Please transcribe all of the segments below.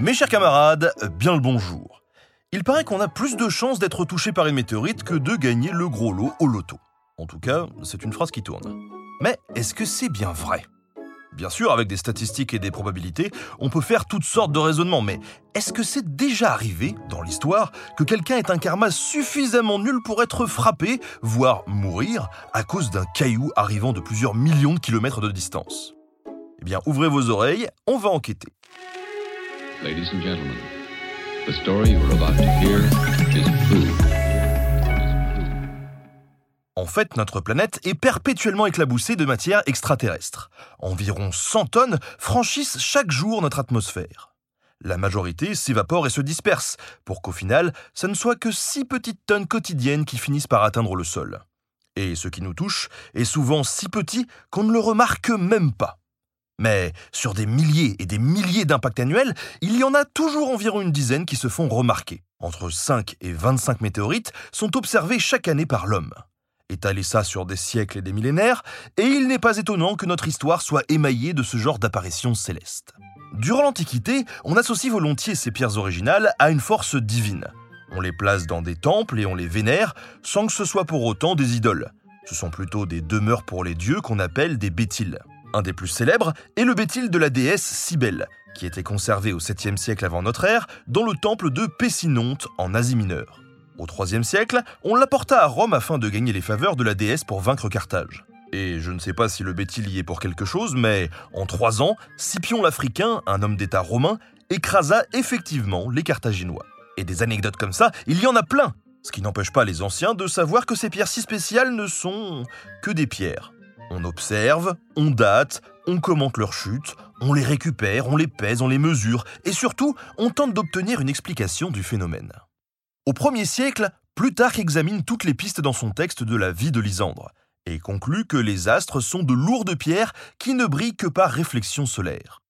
Mes chers camarades, bien le bonjour. Il paraît qu'on a plus de chances d'être touché par une météorite que de gagner le gros lot au loto. En tout cas, c'est une phrase qui tourne. Mais est-ce que c'est bien vrai? Bien sûr, avec des statistiques et des probabilités, on peut faire toutes sortes de raisonnements, mais est-ce que c'est déjà arrivé, dans l'histoire, que quelqu'un ait un karma suffisamment nul pour être frappé, voire mourir, à cause d'un caillou arrivant de plusieurs millions de kilomètres de distance? Eh bien, ouvrez vos oreilles, on va enquêter. Ladies and gentlemen, the story you about to hear is true. En fait, notre planète est perpétuellement éclaboussée de matière extraterrestre. Environ 100 tonnes franchissent chaque jour notre atmosphère. La majorité s'évapore et se disperse, pour qu'au final, ça ne soit que 6 petites tonnes quotidiennes qui finissent par atteindre le sol. Et ce qui nous touche est souvent si petit qu'on ne le remarque même pas. Mais sur des milliers et des milliers d'impacts annuels, il y en a toujours environ une dizaine qui se font remarquer. Entre 5 et 25 météorites sont observés chaque année par l'homme. Étalez ça sur des siècles et des millénaires, et il n'est pas étonnant que notre histoire soit émaillée de ce genre d'apparitions célestes. Durant l'Antiquité, on associe volontiers ces pierres originales à une force divine. On les place dans des temples et on les vénère sans que ce soit pour autant des idoles. Ce sont plutôt des demeures pour les dieux qu'on appelle des bétiles. Un des plus célèbres est le bétile de la déesse Cybèle, qui était conservé au 7e siècle avant notre ère dans le temple de Pessinonte en Asie mineure. Au IIIe siècle, on l'apporta à Rome afin de gagner les faveurs de la déesse pour vaincre Carthage. Et je ne sais pas si le bétil y est pour quelque chose, mais en trois ans, Scipion l'Africain, un homme d'État romain, écrasa effectivement les Carthaginois. Et des anecdotes comme ça, il y en a plein Ce qui n'empêche pas les anciens de savoir que ces pierres si spéciales ne sont que des pierres. On observe, on date, on commente leur chute, on les récupère, on les pèse, on les mesure, et surtout, on tente d'obtenir une explication du phénomène. Au 1er siècle, Plutarque examine toutes les pistes dans son texte de la vie de Lysandre et conclut que les astres sont de lourdes pierres qui ne brillent que par réflexion solaire.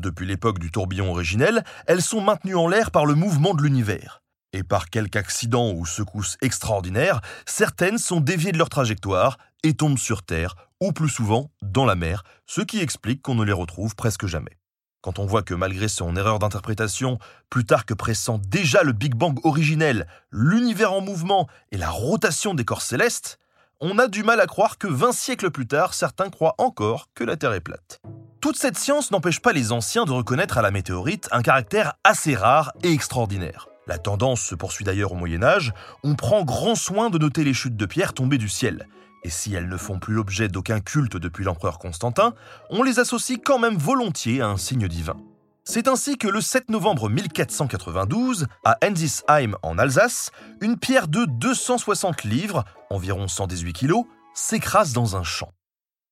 Depuis l'époque du tourbillon originel, elles sont maintenues en l'air par le mouvement de l'univers. Et par quelque accident ou secousse extraordinaire, certaines sont déviées de leur trajectoire et tombent sur Terre, ou plus souvent dans la mer, ce qui explique qu'on ne les retrouve presque jamais. Quand on voit que malgré son erreur d'interprétation, Plutarque pressent déjà le Big Bang originel, l'univers en mouvement et la rotation des corps célestes, on a du mal à croire que 20 siècles plus tard, certains croient encore que la Terre est plate. Toute cette science n'empêche pas les anciens de reconnaître à la météorite un caractère assez rare et extraordinaire. La tendance se poursuit d'ailleurs au Moyen Âge, on prend grand soin de noter les chutes de pierres tombées du ciel, et si elles ne font plus l'objet d'aucun culte depuis l'empereur Constantin, on les associe quand même volontiers à un signe divin. C'est ainsi que le 7 novembre 1492, à Ensisheim en Alsace, une pierre de 260 livres, environ 118 kilos, s'écrase dans un champ.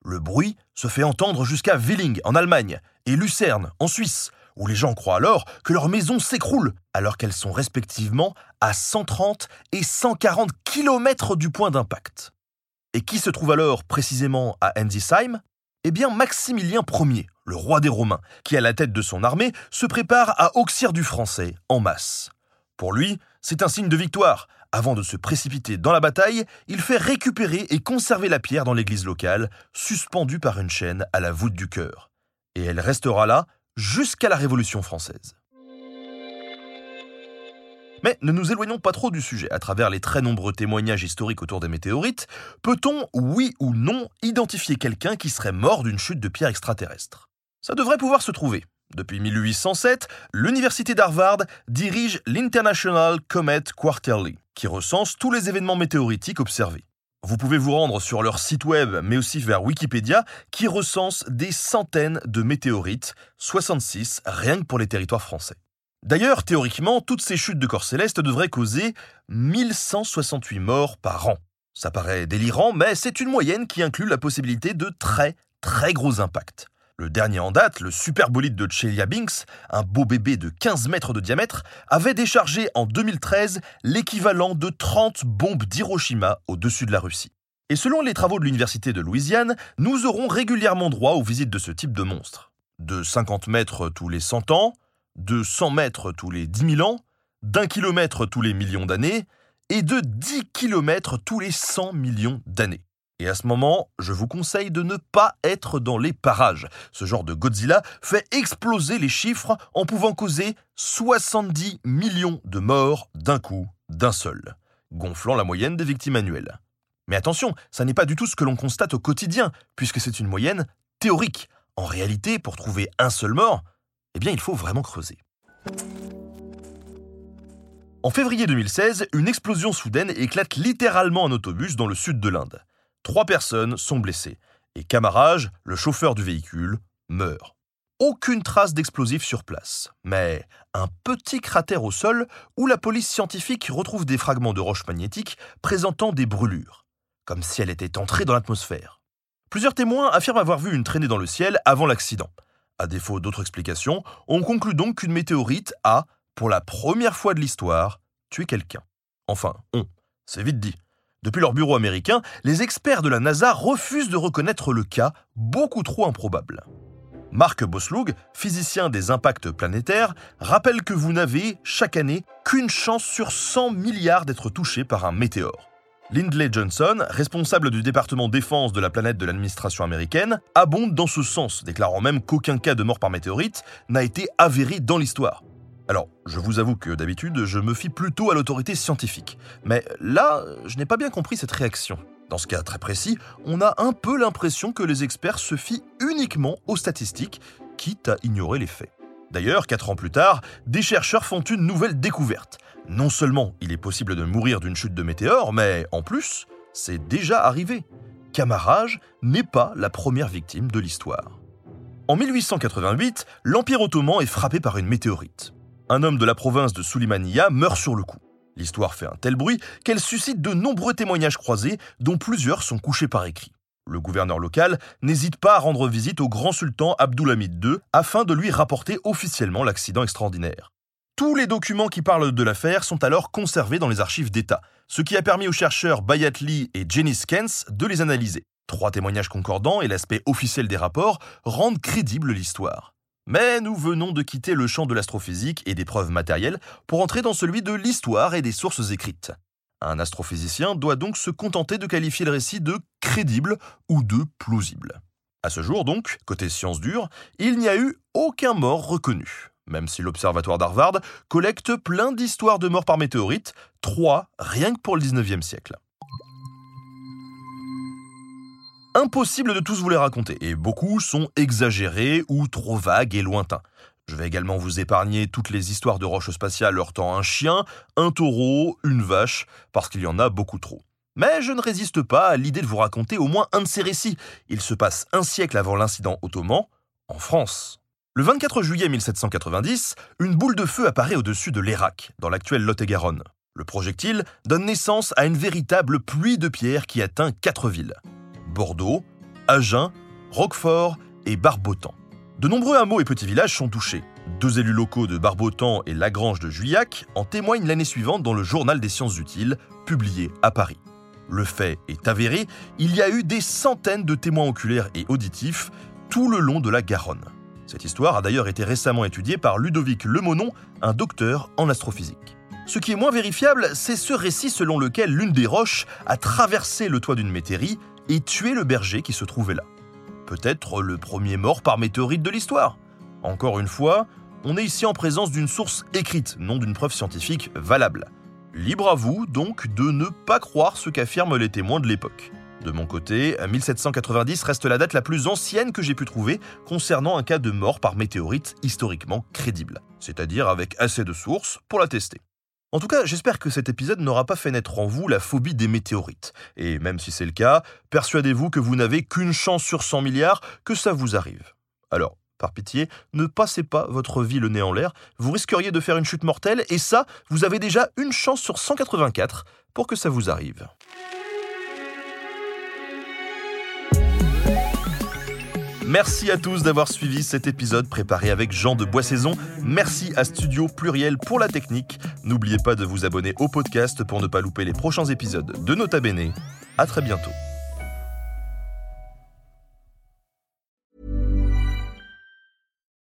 Le bruit se fait entendre jusqu'à Willing en Allemagne et Lucerne en Suisse, où les gens croient alors que leurs maisons s'écroulent, alors qu'elles sont respectivement à 130 et 140 km du point d'impact. Et qui se trouve alors précisément à Ensisheim Eh bien Maximilien Ier, le roi des Romains, qui à la tête de son armée se prépare à auxir du français en masse. Pour lui, c'est un signe de victoire. Avant de se précipiter dans la bataille, il fait récupérer et conserver la pierre dans l'église locale, suspendue par une chaîne à la voûte du cœur. Et elle restera là jusqu'à la Révolution française. Mais ne nous éloignons pas trop du sujet. À travers les très nombreux témoignages historiques autour des météorites, peut-on, oui ou non, identifier quelqu'un qui serait mort d'une chute de pierre extraterrestre? Ça devrait pouvoir se trouver. Depuis 1807, l'Université d'Harvard dirige l'International Comet Quarterly, qui recense tous les événements météoritiques observés. Vous pouvez vous rendre sur leur site web, mais aussi vers Wikipédia, qui recense des centaines de météorites, 66 rien que pour les territoires français. D'ailleurs, théoriquement, toutes ces chutes de corps célestes devraient causer 1168 morts par an. Ça paraît délirant, mais c'est une moyenne qui inclut la possibilité de très, très gros impacts. Le dernier en date, le superbolide de Chelyabinsk, un beau bébé de 15 mètres de diamètre, avait déchargé en 2013 l'équivalent de 30 bombes d'Hiroshima au-dessus de la Russie. Et selon les travaux de l'Université de Louisiane, nous aurons régulièrement droit aux visites de ce type de monstre. De 50 mètres tous les 100 ans, de 100 mètres tous les 10 000 ans, d'un kilomètre tous les millions d'années, et de 10 kilomètres tous les 100 millions d'années. Et à ce moment, je vous conseille de ne pas être dans les parages. Ce genre de Godzilla fait exploser les chiffres en pouvant causer 70 millions de morts d'un coup, d'un seul, gonflant la moyenne des victimes annuelles. Mais attention, ça n'est pas du tout ce que l'on constate au quotidien, puisque c'est une moyenne théorique. En réalité, pour trouver un seul mort, eh bien, il faut vraiment creuser. En février 2016, une explosion soudaine éclate littéralement un autobus dans le sud de l'Inde. Trois personnes sont blessées et Camarage, le chauffeur du véhicule, meurt. Aucune trace d'explosif sur place, mais un petit cratère au sol où la police scientifique retrouve des fragments de roches magnétiques présentant des brûlures, comme si elle était entrée dans l'atmosphère. Plusieurs témoins affirment avoir vu une traînée dans le ciel avant l'accident. À défaut d'autres explications, on conclut donc qu'une météorite a, pour la première fois de l'histoire, tué quelqu'un. Enfin, on, c'est vite dit. Depuis leur bureau américain, les experts de la NASA refusent de reconnaître le cas beaucoup trop improbable. Marc Boslug, physicien des impacts planétaires, rappelle que vous n'avez, chaque année, qu'une chance sur 100 milliards d'être touché par un météore. Lindley Johnson, responsable du département défense de la planète de l'administration américaine, abonde dans ce sens, déclarant même qu'aucun cas de mort par météorite n'a été avéré dans l'histoire. Alors, je vous avoue que d'habitude, je me fie plutôt à l'autorité scientifique. Mais là, je n'ai pas bien compris cette réaction. Dans ce cas très précis, on a un peu l'impression que les experts se fient uniquement aux statistiques, quitte à ignorer les faits. D'ailleurs, quatre ans plus tard, des chercheurs font une nouvelle découverte. Non seulement il est possible de mourir d'une chute de météore, mais en plus, c'est déjà arrivé. Camarage n'est pas la première victime de l'histoire. En 1888, l'Empire ottoman est frappé par une météorite un homme de la province de Sulimaniya meurt sur le coup. L'histoire fait un tel bruit qu'elle suscite de nombreux témoignages croisés, dont plusieurs sont couchés par écrit. Le gouverneur local n'hésite pas à rendre visite au grand sultan Abdulhamid II afin de lui rapporter officiellement l'accident extraordinaire. Tous les documents qui parlent de l'affaire sont alors conservés dans les archives d'État, ce qui a permis aux chercheurs Bayat Lee et Jenny Skens de les analyser. Trois témoignages concordants et l'aspect officiel des rapports rendent crédible l'histoire. Mais nous venons de quitter le champ de l'astrophysique et des preuves matérielles pour entrer dans celui de l'histoire et des sources écrites. Un astrophysicien doit donc se contenter de qualifier le récit de crédible ou de plausible. À ce jour donc, côté sciences dures, il n'y a eu aucun mort reconnu, même si l'Observatoire d'Harvard collecte plein d'histoires de morts par météorite, trois rien que pour le 19e siècle. Impossible de tous vous les raconter, et beaucoup sont exagérés ou trop vagues et lointains. Je vais également vous épargner toutes les histoires de roches spatiales heurtant un chien, un taureau, une vache, parce qu'il y en a beaucoup trop. Mais je ne résiste pas à l'idée de vous raconter au moins un de ces récits. Il se passe un siècle avant l'incident ottoman, en France. Le 24 juillet 1790, une boule de feu apparaît au-dessus de l'Irak, dans l'actuel Lot-et-Garonne. Le projectile donne naissance à une véritable pluie de pierres qui atteint quatre villes. Bordeaux, Agen, Roquefort et Barbotan. De nombreux hameaux et petits villages sont touchés. Deux élus locaux de Barbotan et Lagrange de Juillac en témoignent l'année suivante dans le Journal des sciences utiles, publié à Paris. Le fait est avéré, il y a eu des centaines de témoins oculaires et auditifs tout le long de la Garonne. Cette histoire a d'ailleurs été récemment étudiée par Ludovic Lemonon, un docteur en astrophysique. Ce qui est moins vérifiable, c'est ce récit selon lequel l'une des roches a traversé le toit d'une métairie et tuer le berger qui se trouvait là. Peut-être le premier mort par météorite de l'histoire. Encore une fois, on est ici en présence d'une source écrite, non d'une preuve scientifique valable. Libre à vous donc de ne pas croire ce qu'affirment les témoins de l'époque. De mon côté, 1790 reste la date la plus ancienne que j'ai pu trouver concernant un cas de mort par météorite historiquement crédible, c'est-à-dire avec assez de sources pour la tester. En tout cas, j'espère que cet épisode n'aura pas fait naître en vous la phobie des météorites. Et même si c'est le cas, persuadez-vous que vous n'avez qu'une chance sur 100 milliards que ça vous arrive. Alors, par pitié, ne passez pas votre vie le nez en l'air, vous risqueriez de faire une chute mortelle, et ça, vous avez déjà une chance sur 184 pour que ça vous arrive. Merci à tous d'avoir suivi cet épisode préparé avec Jean de Boissaison. Merci à Studio Pluriel pour la technique. N'oubliez pas de vous abonner au podcast pour ne pas louper les prochains épisodes de Nota Bene. À très bientôt.